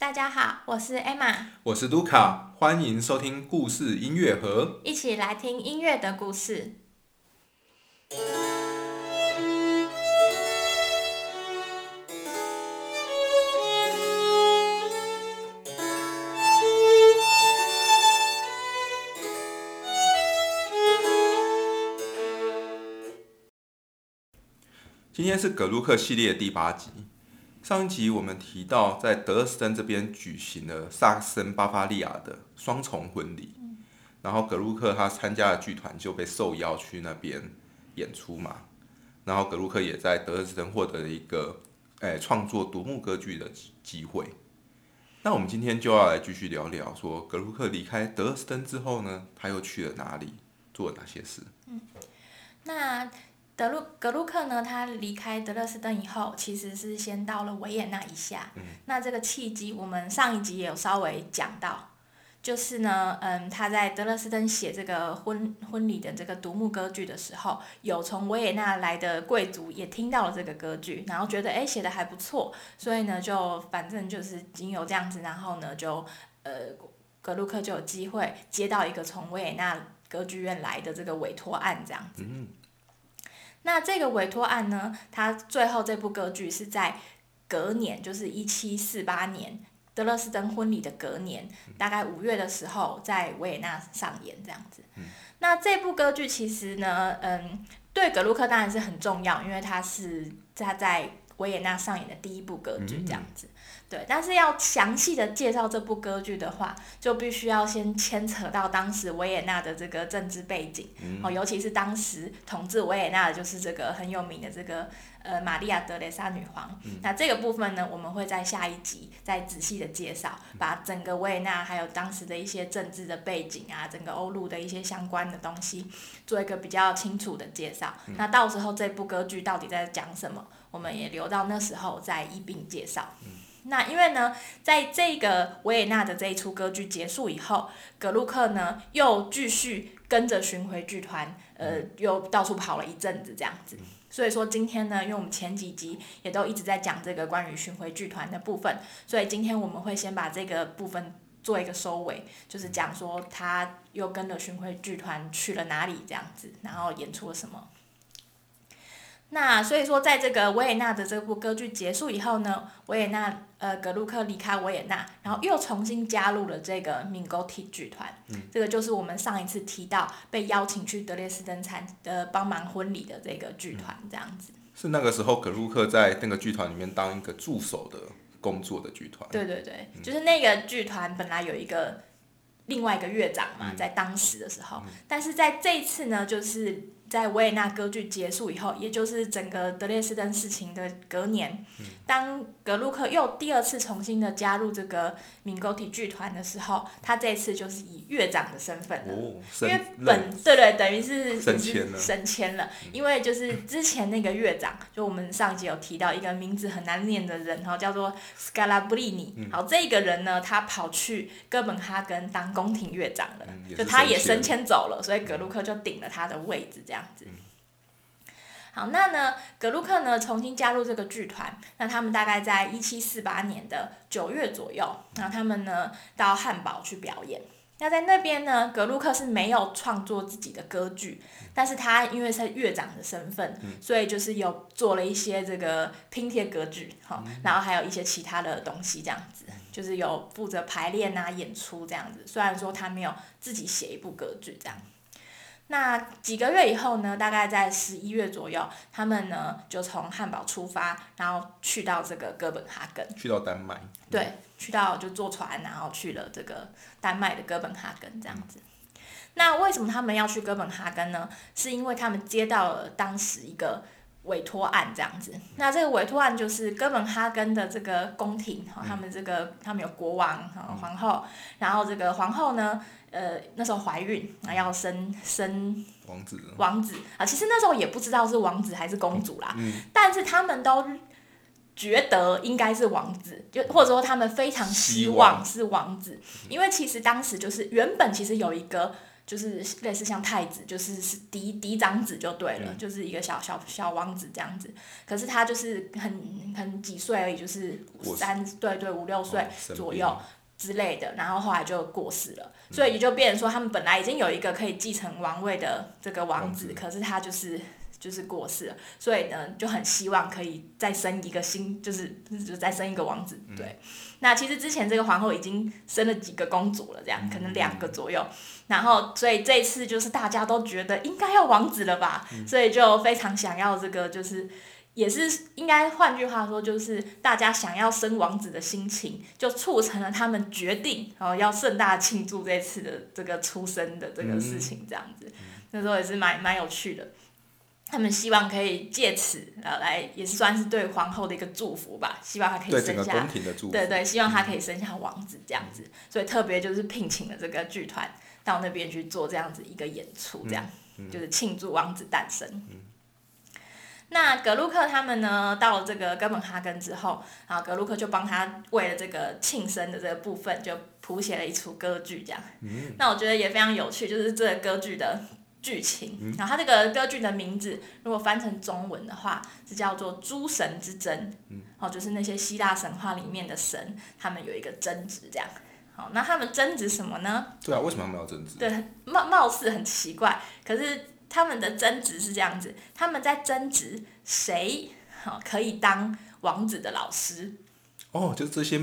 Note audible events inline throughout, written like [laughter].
大家好，我是 Emma，我是卢卡，欢迎收听故事音乐盒，一起来听音乐的故事。今天是葛鲁克系列第八集。上一集我们提到，在德斯登这边举行了萨克森巴伐利亚的双重婚礼，然后格鲁克他参加的剧团就被受邀去那边演出嘛，然后格鲁克也在德斯登获得了一个诶创作独幕歌剧的机会。那我们今天就要来继续聊聊，说格鲁克离开德斯登之后呢，他又去了哪里，做了哪些事？嗯，那。德鲁格鲁克呢？他离开德勒斯登以后，其实是先到了维也纳一下。那这个契机，我们上一集也有稍微讲到，就是呢，嗯，他在德勒斯登写这个婚婚礼的这个独幕歌剧的时候，有从维也纳来的贵族也听到了这个歌剧，然后觉得哎写的还不错，所以呢，就反正就是仅有这样子，然后呢，就呃格鲁克就有机会接到一个从维也纳歌剧院来的这个委托案，这样子。那这个委托案呢？它最后这部歌剧是在隔年，就是一七四八年德勒斯登婚礼的隔年，大概五月的时候在维也纳上演这样子。那这部歌剧其实呢，嗯，对格鲁克当然是很重要，因为它是他在维也纳上演的第一部歌剧这样子。对，但是要详细的介绍这部歌剧的话，就必须要先牵扯到当时维也纳的这个政治背景，哦，尤其是当时统治维也纳的就是这个很有名的这个呃玛利亚德蕾莎女皇。那这个部分呢，我们会在下一集再仔细的介绍，把整个维也纳还有当时的一些政治的背景啊，整个欧陆的一些相关的东西，做一个比较清楚的介绍。那到时候这部歌剧到底在讲什么，我们也留到那时候再一并介绍。那因为呢，在这个维也纳的这一出歌剧结束以后，格鲁克呢又继续跟着巡回剧团，呃，又到处跑了一阵子这样子。所以说今天呢，因为我们前几集也都一直在讲这个关于巡回剧团的部分，所以今天我们会先把这个部分做一个收尾，就是讲说他又跟着巡回剧团去了哪里这样子，然后演出了什么。那所以说，在这个维也纳的这部歌剧结束以后呢，维也纳呃格鲁克离开维也纳，然后又重新加入了这个米高提剧团，这个就是我们上一次提到被邀请去德累斯登参呃帮忙婚礼的这个剧团，这样子。是那个时候格鲁克在那个剧团里面当一个助手的工作的剧团。对对对，就是那个剧团本来有一个另外一个乐长嘛，在当时的时候，但是在这一次呢，就是。在维也纳歌剧结束以后，也就是整个德累斯登事情的隔年，当格鲁克又第二次重新的加入这个民歌体剧团的时候，他这次就是以乐长的身份了，因为本对对，等于是升迁了，升迁了。因为就是之前那个乐长，就我们上集有提到一个名字很难念的人，哈，叫做斯卡拉布利尼。好，这个人呢，他跑去哥本哈根当宫廷乐长了，就他也升迁走了，所以格鲁克就顶了他的位置，这样。子，好，那呢，格鲁克呢重新加入这个剧团，那他们大概在一七四八年的九月左右，那他们呢到汉堡去表演。那在那边呢，格鲁克是没有创作自己的歌剧，但是他因为是乐长的身份，所以就是有做了一些这个拼贴歌剧，哈，然后还有一些其他的东西，这样子，就是有负责排练啊、演出这样子。虽然说他没有自己写一部歌剧这样。那几个月以后呢？大概在十一月左右，他们呢就从汉堡出发，然后去到这个哥本哈根。去到丹麦。对，去到就坐船，然后去了这个丹麦的哥本哈根这样子。那为什么他们要去哥本哈根呢？是因为他们接到了当时一个委托案这样子。那这个委托案就是哥本哈根的这个宫廷，哈，他们这个他们有国王和皇后，然后这个皇后呢。呃，那时候怀孕，啊，要生生王子，王子。啊，其实那时候也不知道是王子还是公主啦，但是他们都觉得应该是王子，就或者说他们非常希望是王子，因为其实当时就是原本其实有一个就是类似像太子，就是是嫡嫡长子就对了，就是一个小小小王子这样子。可是他就是很很几岁而已，就是三对对五六岁左右之类的，然后后来就过世了。所以也就变成说，他们本来已经有一个可以继承王位的这个王子，可是他就是就是过世了，所以呢就很希望可以再生一个新，就是就再生一个王子。对，那其实之前这个皇后已经生了几个公主了，这样可能两个左右。然后，所以这次就是大家都觉得应该要王子了吧，所以就非常想要这个，就是也是应该换句话说，就是大家想要生王子的心情，就促成了他们决定然哦要盛大庆祝这次的这个出生的这个事情，这样子，那时候也是蛮蛮有趣的。他们希望可以借此呃来，也是算是对皇后的一个祝福吧，希望她可以生下对对，希望她可以生下王子这样子，所以特别就是聘请了这个剧团。到那边去做这样子一个演出，这样就是庆祝王子诞生。那格鲁克他们呢，到了这个哥本哈根之后，然后格鲁克就帮他为了这个庆生的这个部分，就谱写了一出歌剧，这样。那我觉得也非常有趣，就是这个歌剧的剧情。然后他这个歌剧的名字，如果翻成中文的话，是叫做《诸神之争》。哦，就是那些希腊神话里面的神，他们有一个争执，这样。好那他们争执什么呢？对啊，为什么他们要争执？对，貌貌似很奇怪，可是他们的争执是这样子：他们在争执谁好可以当王子的老师。哦，就是这些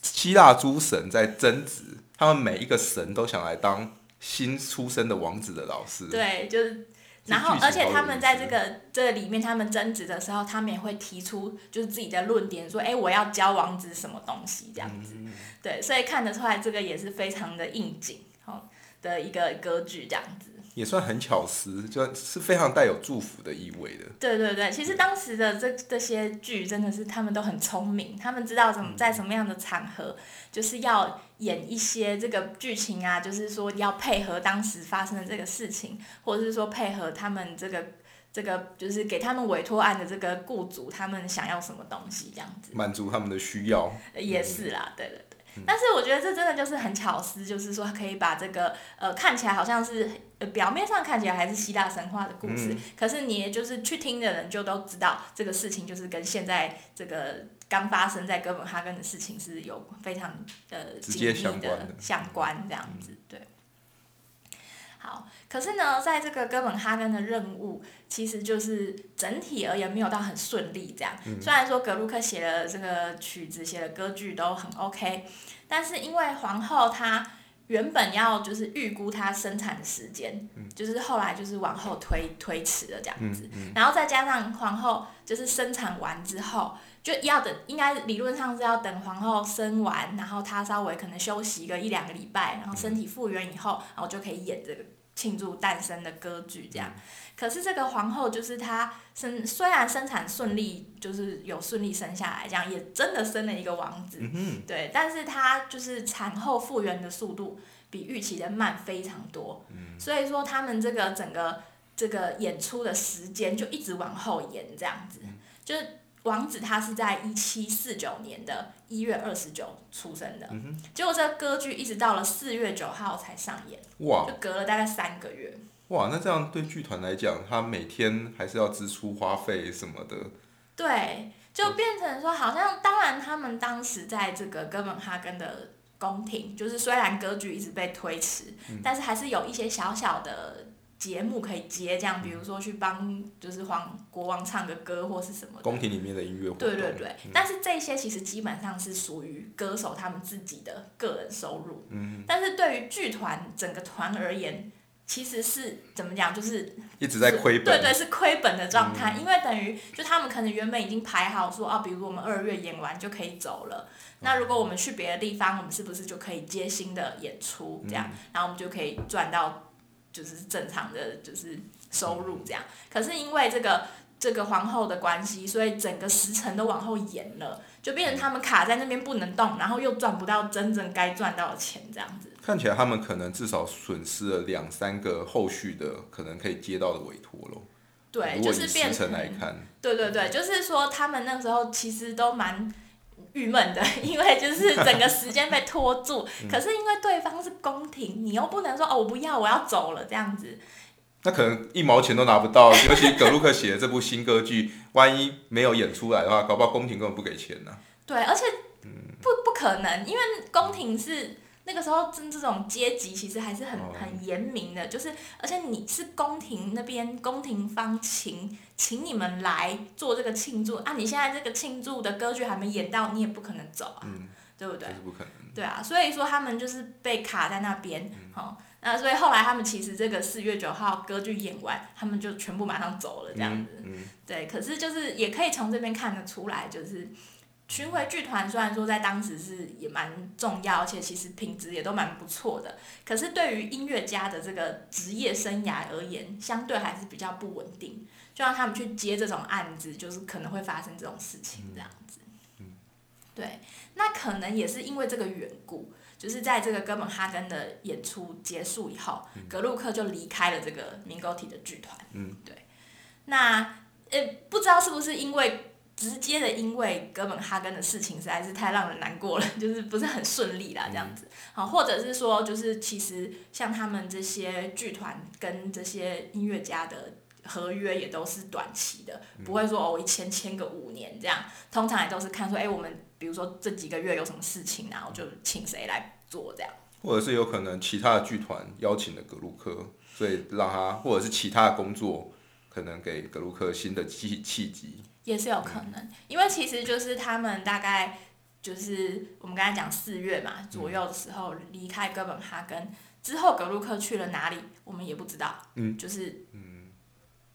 希腊诸神在争执，他们每一个神都想来当新出生的王子的老师。对，就是。然后，而且他们在这个这里面，他们争执的时候，他们也会提出就是自己的论点，说：“哎，我要教王子什么东西这样子。”对，所以看得出来，这个也是非常的应景哦的一个歌剧这样子。也算很巧思，就是非常带有祝福的意味的。对对对，其实当时的这这些剧真的是他们都很聪明，他们知道怎么在什么样的场合，就是要演一些这个剧情啊，就是说要配合当时发生的这个事情，或者是说配合他们这个这个就是给他们委托案的这个雇主他们想要什么东西这样子，满足他们的需要。也是啦，对对。但是我觉得这真的就是很巧思，就是说可以把这个呃看起来好像是呃表面上看起来还是希腊神话的故事，可是你就是去听的人就都知道这个事情就是跟现在这个刚发生在哥本哈根的事情是有非常呃紧密的相关这样子对。好，可是呢，在这个哥本哈根的任务，其实就是整体而言没有到很顺利这样。虽然说格鲁克写的这个曲子，写的歌剧都很 OK，但是因为皇后她原本要就是预估她生产的时间，就是后来就是往后推推迟了这样子。然后再加上皇后就是生产完之后，就要等，应该理论上是要等皇后生完，然后她稍微可能休息个一两个礼拜，然后身体复原以后，然后就可以演这个。庆祝诞生的歌剧这样，可是这个皇后就是她生虽然生产顺利，就是有顺利生下来，这样也真的生了一个王子，对，但是她就是产后复原的速度比预期的慢非常多，所以说他们这个整个这个演出的时间就一直往后延这样子，就是。王子他是在一七四九年的一月二十九出生的，结果这个歌剧一直到了四月九号才上演，哇，就隔了大概三个月。哇，那这样对剧团来讲，他每天还是要支出花费什么的。对，就变成说，好像当然他们当时在这个哥本哈根的宫廷，就是虽然歌剧一直被推迟，但是还是有一些小小的。节目可以接这样，比如说去帮就是皇国王唱个歌或是什么。宫廷里面的音乐对对对，但是这些其实基本上是属于歌手他们自己的个人收入。嗯。但是对于剧团整个团而言，其实是怎么讲，就是一直在亏本。对对，是亏本的状态，因为等于就他们可能原本已经排好说啊，比如我们二月演完就可以走了，那如果我们去别的地方，我们是不是就可以接新的演出这样，然后我们就可以赚到。就是正常的，就是收入这样。可是因为这个这个皇后的关系，所以整个时辰都往后延了，就变成他们卡在那边不能动，然后又赚不到真正该赚到的钱，这样子。看起来他们可能至少损失了两三个后续的可能可以接到的委托喽。对，就是变成来看。对对对，就是说他们那时候其实都蛮。郁闷的，[laughs] 因为就是整个时间被拖住。可是因为对方是宫廷，你又不能说哦我不要，我要走了这样子。那可能一毛钱都拿不到，尤其葛鲁克写的这部新歌剧，万一没有演出来的话，搞不好宫廷根本不给钱呢。对，而且不不可能，因为宫廷是那个时候这这种阶级其实还是很很严明的，就是而且你是宫廷那边宫廷方请请你们来做这个庆祝啊，你现在这个庆祝的歌剧还没演到，你也不可能走啊，对不对？不可能。对啊，所以说他们就是被卡在那边，好。那所以后来他们其实这个四月九号歌剧演完，他们就全部马上走了这样子。对，可是就是也可以从这边看得出来，就是巡回剧团虽然说在当时是也蛮重要，而且其实品质也都蛮不错的，可是对于音乐家的这个职业生涯而言，相对还是比较不稳定。就让他们去接这种案子，就是可能会发生这种事情这样子。对，那可能也是因为这个缘故。就是在这个哥本哈根的演出结束以后，格鲁克就离开了这个明高体的剧团。嗯，对。那呃，不知道是不是因为直接的，因为哥本哈根的事情实在是太让人难过了，[laughs] 就是不是很顺利啦，这样子。好，或者是说，就是其实像他们这些剧团跟这些音乐家的合约也都是短期的，不会说哦一签签个五年这样。通常也都是看说，哎，我们。比如说这几个月有什么事情，然后就请谁来做这样，或者是有可能其他的剧团邀请了格鲁克，所以让他，或者是其他的工作可能给格鲁克新的契契机，也是有可能，因为其实就是他们大概就是我们刚才讲四月嘛左右的时候离开哥本哈根之后，格鲁克去了哪里，我们也不知道，嗯，就是嗯。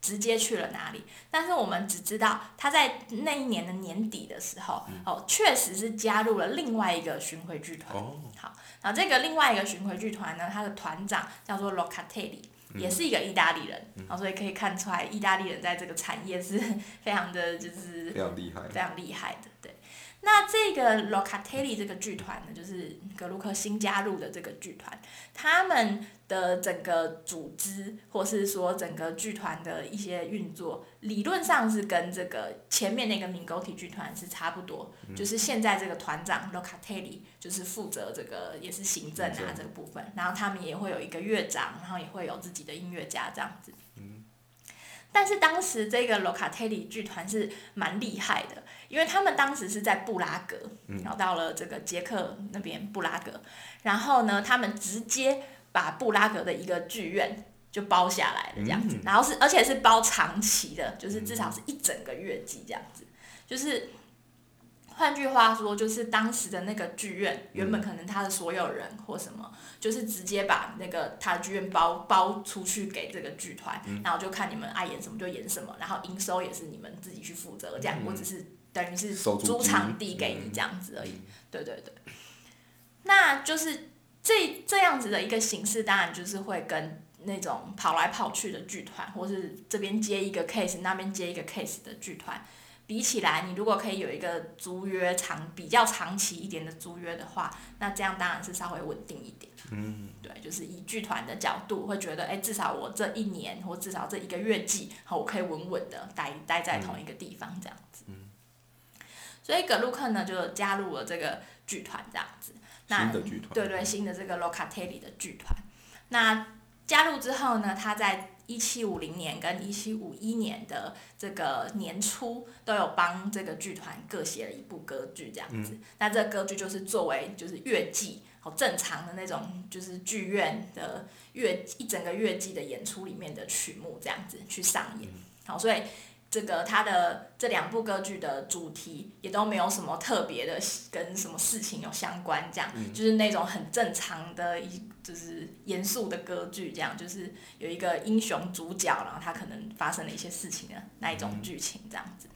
直接去了哪里？但是我们只知道他在那一年的年底的时候，哦，确实是加入了另外一个巡回剧团。好，然后这个另外一个巡回剧团呢，他的团长叫做 Locatelli，也是一个意大利人。然后所以可以看出来，意大利人在这个产业是 [laughs] 非常的就是非常厉害，非常厉害的。对。那这个 Locatelli 这个剧团呢，就是格鲁克新加入的这个剧团，他们的整个组织或是说整个剧团的一些运作，理论上是跟这个前面那个明沟体剧团是差不多，就是现在这个团长 Locatelli 就是负责这个也是行政啊这个部分，然后他们也会有一个乐长，然后也会有自己的音乐家这样子。但是当时这个 Locatelli 剧团是蛮厉害的。因为他们当时是在布拉格，然后到了这个捷克那边布拉格，然后呢，他们直接把布拉格的一个剧院就包下来了这样子，然后是而且是包长期的，就是至少是一整个月季这样子，就是换句话说，就是当时的那个剧院原本可能他的所有人或什么，就是直接把那个他的剧院包包出去给这个剧团，然后就看你们爱演什么就演什么，然后营收也是你们自己去负责这样，我只是。等于是租场地给你这样子而已，对对对，那就是这这样子的一个形式，当然就是会跟那种跑来跑去的剧团，或是这边接一个 case，那边接一个 case 的剧团比起来，你如果可以有一个租约长比较长期一点的租约的话，那这样当然是稍微稳定一点。嗯，对，就是以剧团的角度会觉得，哎，至少我这一年或至少这一个月季，好，我可以稳稳的待待在同一个地方这样子。嗯。所以葛鲁克呢就加入了这个剧团这样子，那对对新的这个 Locatelli 的剧团。那加入之后呢，他在一七五零年跟一七五一年的这个年初都有帮这个剧团各写了一部歌剧这样子。那这歌剧就是作为就是乐季，好正常的那种就是剧院的乐一整个乐季的演出里面的曲目这样子去上演。好，所以。这个他的这两部歌剧的主题也都没有什么特别的，跟什么事情有相关，这样就是那种很正常的，一就是严肃的歌剧，这样就是有一个英雄主角，然后他可能发生了一些事情的那一种剧情，这样子。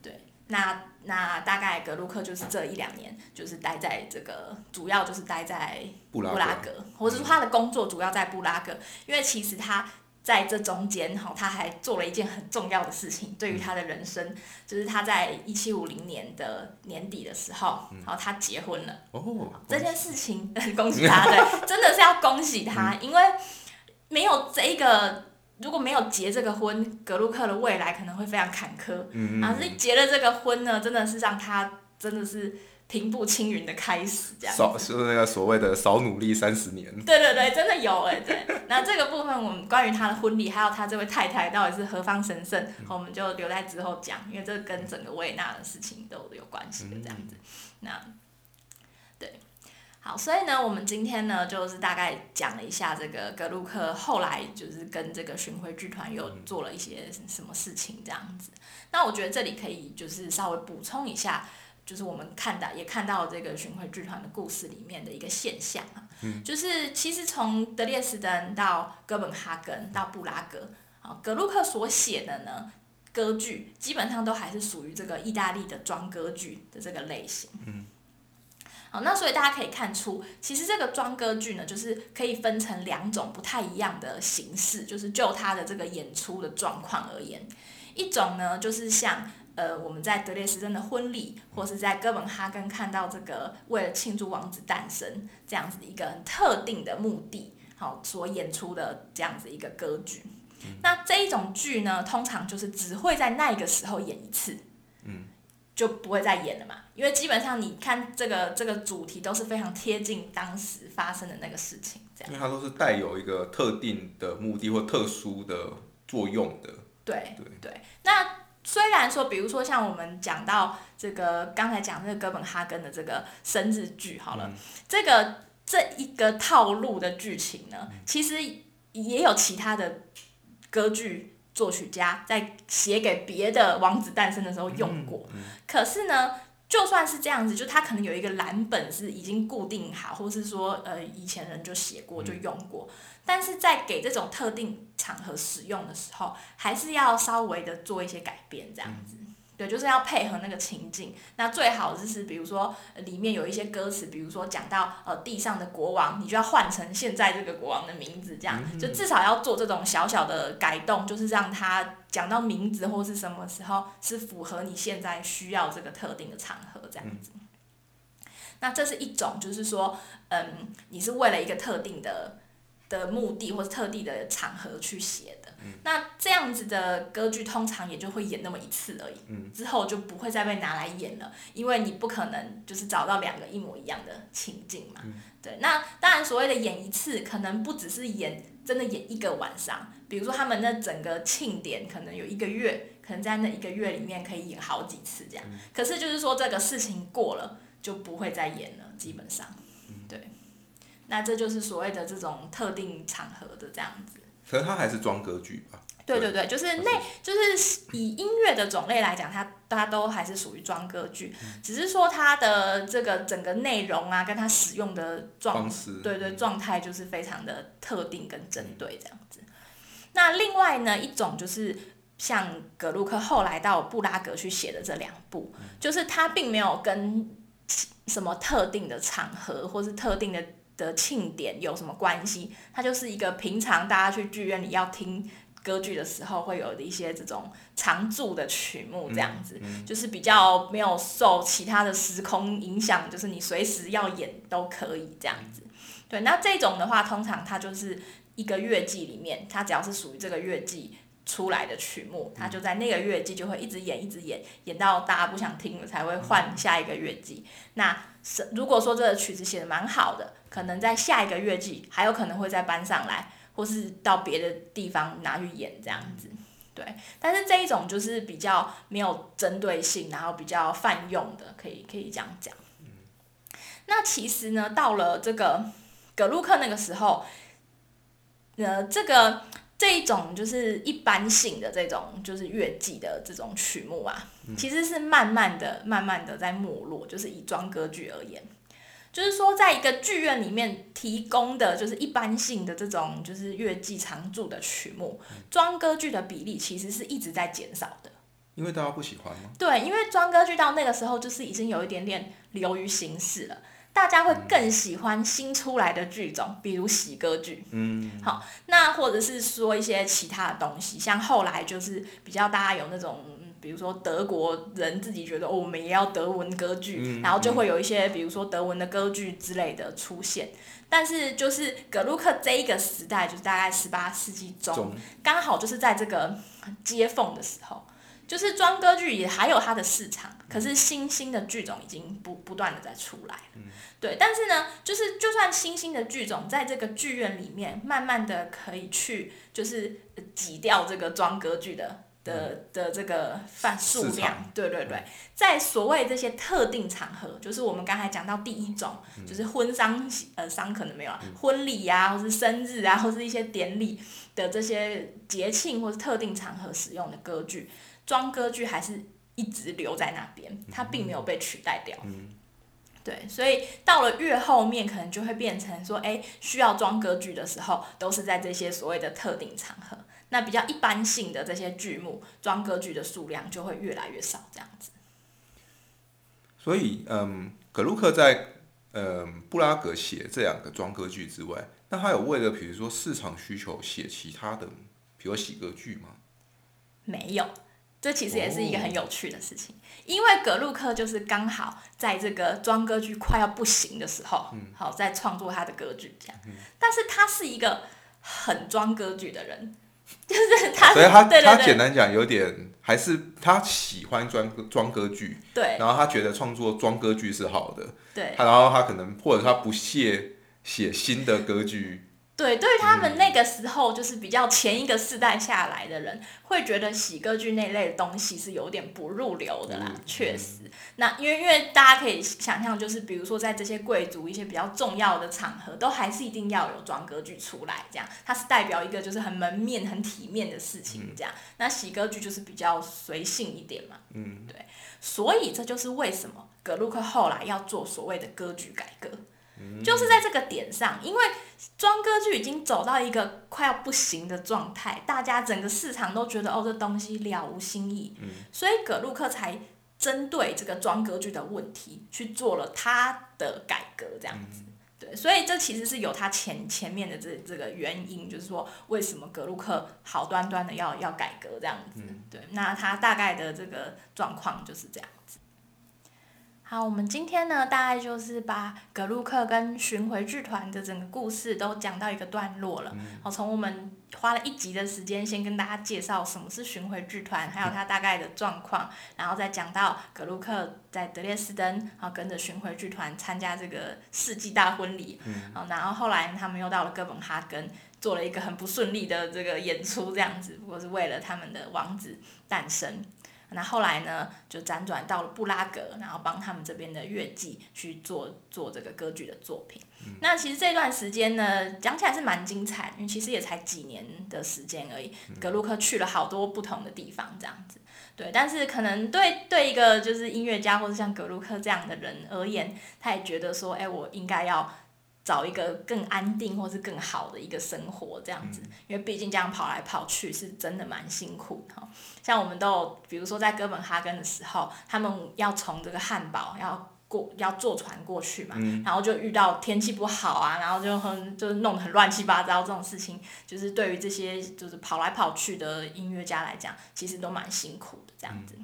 对，那那大概格鲁克就是这一两年，就是待在这个，主要就是待在布拉格，或者说他的工作主要在布拉格，因为其实他。在这中间，哈，他还做了一件很重要的事情，对于他的人生，就是他在一七五零年的年底的时候，然后他结婚了。哦，这件事情恭喜他，对，[laughs] 真的是要恭喜他，因为没有这个如果没有结这个婚，格鲁克的未来可能会非常坎坷。嗯啊，是结了这个婚呢，真的是让他真的是平步青云的开始，这样子。少是那个所谓的少努力三十年。对对对，真的有哎、对。那这个部分，我们关于他的婚礼，还有他这位太太到底是何方神圣，我们就留在之后讲，因为这跟整个维也纳的事情都有关系的这样子。那对，好，所以呢，我们今天呢，就是大概讲了一下这个格鲁克后来就是跟这个巡回剧团又做了一些什么事情这样子。那我觉得这里可以就是稍微补充一下。就是我们看到也看到这个巡回剧团的故事里面的一个现象啊，就是其实从德列斯登到哥本哈根到布拉格，啊，格鲁克所写的呢歌剧基本上都还是属于这个意大利的装歌剧的这个类型。嗯。好，那所以大家可以看出，其实这个装歌剧呢，就是可以分成两种不太一样的形式，就是就它的这个演出的状况而言，一种呢就是像呃我们在德列斯登的婚礼，或是在哥本哈根看到这个为了庆祝王子诞生这样子一个很特定的目的，好所演出的这样子一个歌剧。那这一种剧呢，通常就是只会在那个时候演一次。嗯就不会再演了嘛，因为基本上你看这个这个主题都是非常贴近当时发生的那个事情，这样。因为它都是带有一个特定的目的或特殊的作用的。对对对，那虽然说，比如说像我们讲到这个刚才讲这个哥本哈根的这个生日剧好了，这个这一个套路的剧情呢，其实也有其他的歌剧作曲家在写给别的王子诞生的时候用过，可是呢。就算是这样子，就他可能有一个蓝本是已经固定好，或是说呃以前人就写过就用过，但是在给这种特定场合使用的时候，还是要稍微的做一些改变，这样子。对，就是要配合那个情境。那最好就是比如说呃里面有一些歌词，比如说讲到呃地上的国王，你就要换成现在这个国王的名字，这样就至少要做这种小小的改动，就是让他讲到名字或是什么时候是符合你现在需要这个特定的场合这样子。那这是一种，就是说，嗯，你是为了一个特定的的目的或者特地的场合去写的。那这样子的歌剧通常也就会演那么一次而已，之后就不会再被拿来演了，因为你不可能就是找到两个一模一样的情境嘛。对，那当然所谓的演一次，可能不只是演真的演一个晚上，比如说他们那整个庆典可能有一个月，可能在那一个月里面可以演好几次这样。可是就是说这个事情过了就不会再演了，基本上，对。那这就是所谓的这种特定场合的这样子。可是它还是装歌剧吧？对对对，就是那，就是以音乐的种类来讲，它它都还是属于装歌剧，只是说它的这个整个内容啊，跟它使用的状对对状态就是非常的特定跟针对这样子。那另外呢，一种就是像格鲁克后来到布拉格去写的这两部，就是他并没有跟什么特定的场合或是特定的。的庆典有什么关系？它就是一个平常大家去剧院里要听歌剧的时候会有的一些这种常驻的曲目，这样子，就是比较没有受其他的时空影响，就是你随时要演都可以这样子。对，那这种的话，通常它就是一个月季里面，它只要是属于这个月季出来的曲目，它就在那个乐季就会一直演，一直演，演到大家不想听了才会换下一个乐季。那是如果说这个曲子写的蛮好的，可能在下一个乐季还有可能会再搬上来，或是到别的地方拿去演这样子。对，但是这一种就是比较没有针对性，然后比较泛用的，可以可以这样讲。那其实呢，到了这个格鲁克那个时候，呃，这个这一种就是一般性的这种就是乐季的这种曲目啊，其实是慢慢的、慢慢的在没落。就是以庄歌剧而言，就是说，在一个剧院里面提供的就是一般性的这种就是乐季常驻的曲目，庄歌剧的比例其实是一直在减少的。因为大家不喜欢吗？对，因为庄歌剧到那个时候就是已经有一点点流于形式了。大家会更喜欢新出来的剧种，比如喜歌剧。嗯，好，那或者是说一些其他的东西，像后来就是比较大家有那种比如说德国人自己觉得哦，我们也要德文歌剧，嗯然后就会有一些比如说德文的歌剧之类的出现。但是就是格鲁克这一个时代，就是大概十八世纪中，中刚好就是在这个接缝的时候，就是装歌剧也还有它的市场，可是新兴的剧种已经不不断的在出来了。对，但是呢，就是就算新兴的剧种在这个剧院里面，慢慢的可以去就是呃挤掉这个装歌剧的。的的这个范数量，对对对，在所谓这些特定场合，就是我们刚才讲到第一种，就是婚丧呃丧可能没有了，婚礼呀、或是生日啊，或是一些典礼的这些节庆或是特定场合使用的歌剧，庄歌剧还是一直留在那边，它并没有被取代掉。对，所以到了越后面，可能就会变成说，哎，需要装歌剧的时候，都是在这些所谓的特定场合。那比较一般性的这些剧目，装歌剧的数量就会越来越少，这样子。所以，嗯，格鲁克在嗯布拉格写这两个装歌剧之外，那他有为了比如说市场需求写其他的，比如喜歌剧吗？没有，这其实也是一个很有趣的事情，因为格鲁克就是刚好在这个装歌剧快要不行的时候，嗯。好在创作他的歌剧这样。但是他是一个很装歌剧的人，就是他，所以他他简单讲有点还是他喜欢装歌装歌剧，对。然后他觉得创作装歌剧是好的，对。他然后他可能或者他不屑写新的歌剧，对，对于他们那个时候，就是比较前一个世代下来的人，会觉得喜歌剧那类的东西是有点不入流的啦，确实。那因为因为大家可以想象，就是比如说在这些贵族一些比较重要的场合，都还是一定要有装歌剧出来，这样它是代表一个就是很门面、很体面的事情，这样。那喜歌剧就是比较随性一点嘛，嗯，对。所以这就是为什么格鲁克后来要做所谓的歌剧改革。就是在这个点上，因为装歌剧已经走到一个快要不行的状态，大家整个市场都觉得哦，这东西了无新意，所以葛鲁克才针对这个装歌剧的问题去做了他的改革，这样子。对，所以这其实是有他前前面的这这个原因，就是说为什么格鲁克好端端的要要改革这样子。对，那他大概的这个状况就是这样子。好，我们今天呢，大概就是把格鲁克跟巡回剧团的整个故事都讲到一个段落了。好，从我们花了一集的时间，先跟大家介绍什么是巡回剧团，还有它大概的状况，然后再讲到格鲁克在德列斯登，然后跟着巡回剧团参加这个世纪大婚礼。嗯。然后后来他们又到了哥本哈根，做了一个很不顺利的这个演出，这样子，不过是为了他们的王子诞生。那后来呢，就辗转到了布拉格，然后帮他们这边的乐季去做做这个歌剧的作品。那其实这段时间呢，讲起来是蛮精彩，因为其实也才几年的时间而已。格鲁克去了好多不同的地方，这样子。对，但是可能对对一个就是音乐家或者像格鲁克这样的人而言，他也觉得说，哎，我应该要。找一个更安定或是更好的一个生活，这样子，因为毕竟这样跑来跑去是真的蛮辛苦的。像我们都有，比如说在哥本哈根的时候，他们要从这个汉堡要过要坐船过去嘛，然后就遇到天气不好啊，然后就很就是弄得很乱七八糟这种事情，就是对于这些就是跑来跑去的音乐家来讲，其实都蛮辛苦的这样子。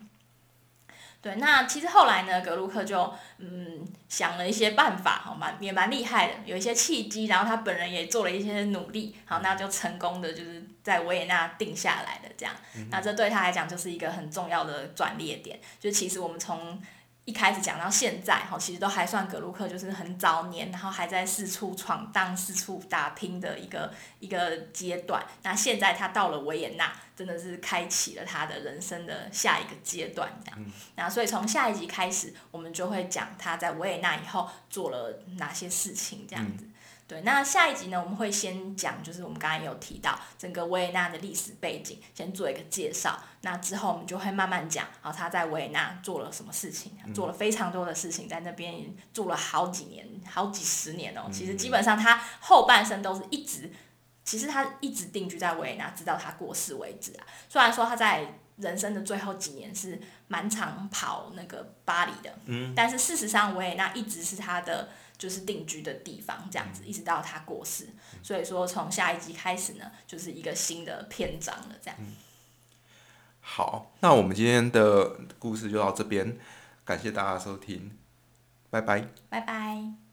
对，那其实后来呢，格鲁克就嗯想了一些办法，好蛮也蛮厉害的，有一些契机，然后他本人也做了一些努力，好，那就成功的就是在维也纳定下来的，这样，那这对他来讲就是一个很重要的转捩点，就其实我们从一开始讲到现在，哈，其实都还算格鲁克就是很早年，然后还在四处闯荡、四处打拼的一个一个阶段。那现在他到了维也纳，真的是开启了他的人生的下一个阶段，这样。那所以从下一集开始，我们就会讲他在维也纳以后做了哪些事情，这样子。对，那下一集呢，我们会先讲，就是我们刚才有提到整个维也纳的历史背景，先做一个介绍。那之后我们就会慢慢讲，啊，他在维也纳做了什么事情，做了非常多的事情，在那边住了好几年，好几十年哦。其实基本上他后半生都是一直，其实他一直定居在维也纳，直到他过世为止啊。虽然说他在人生的最后几年是蛮常跑那个巴黎的，嗯，但是事实上维也纳一直是他的。就是定居的地方，这样子，一直到他过世。所以说，从下一集开始呢，就是一个新的篇章了，这样。好，那我们今天的故事就到这边，感谢大家收听，拜拜。拜拜。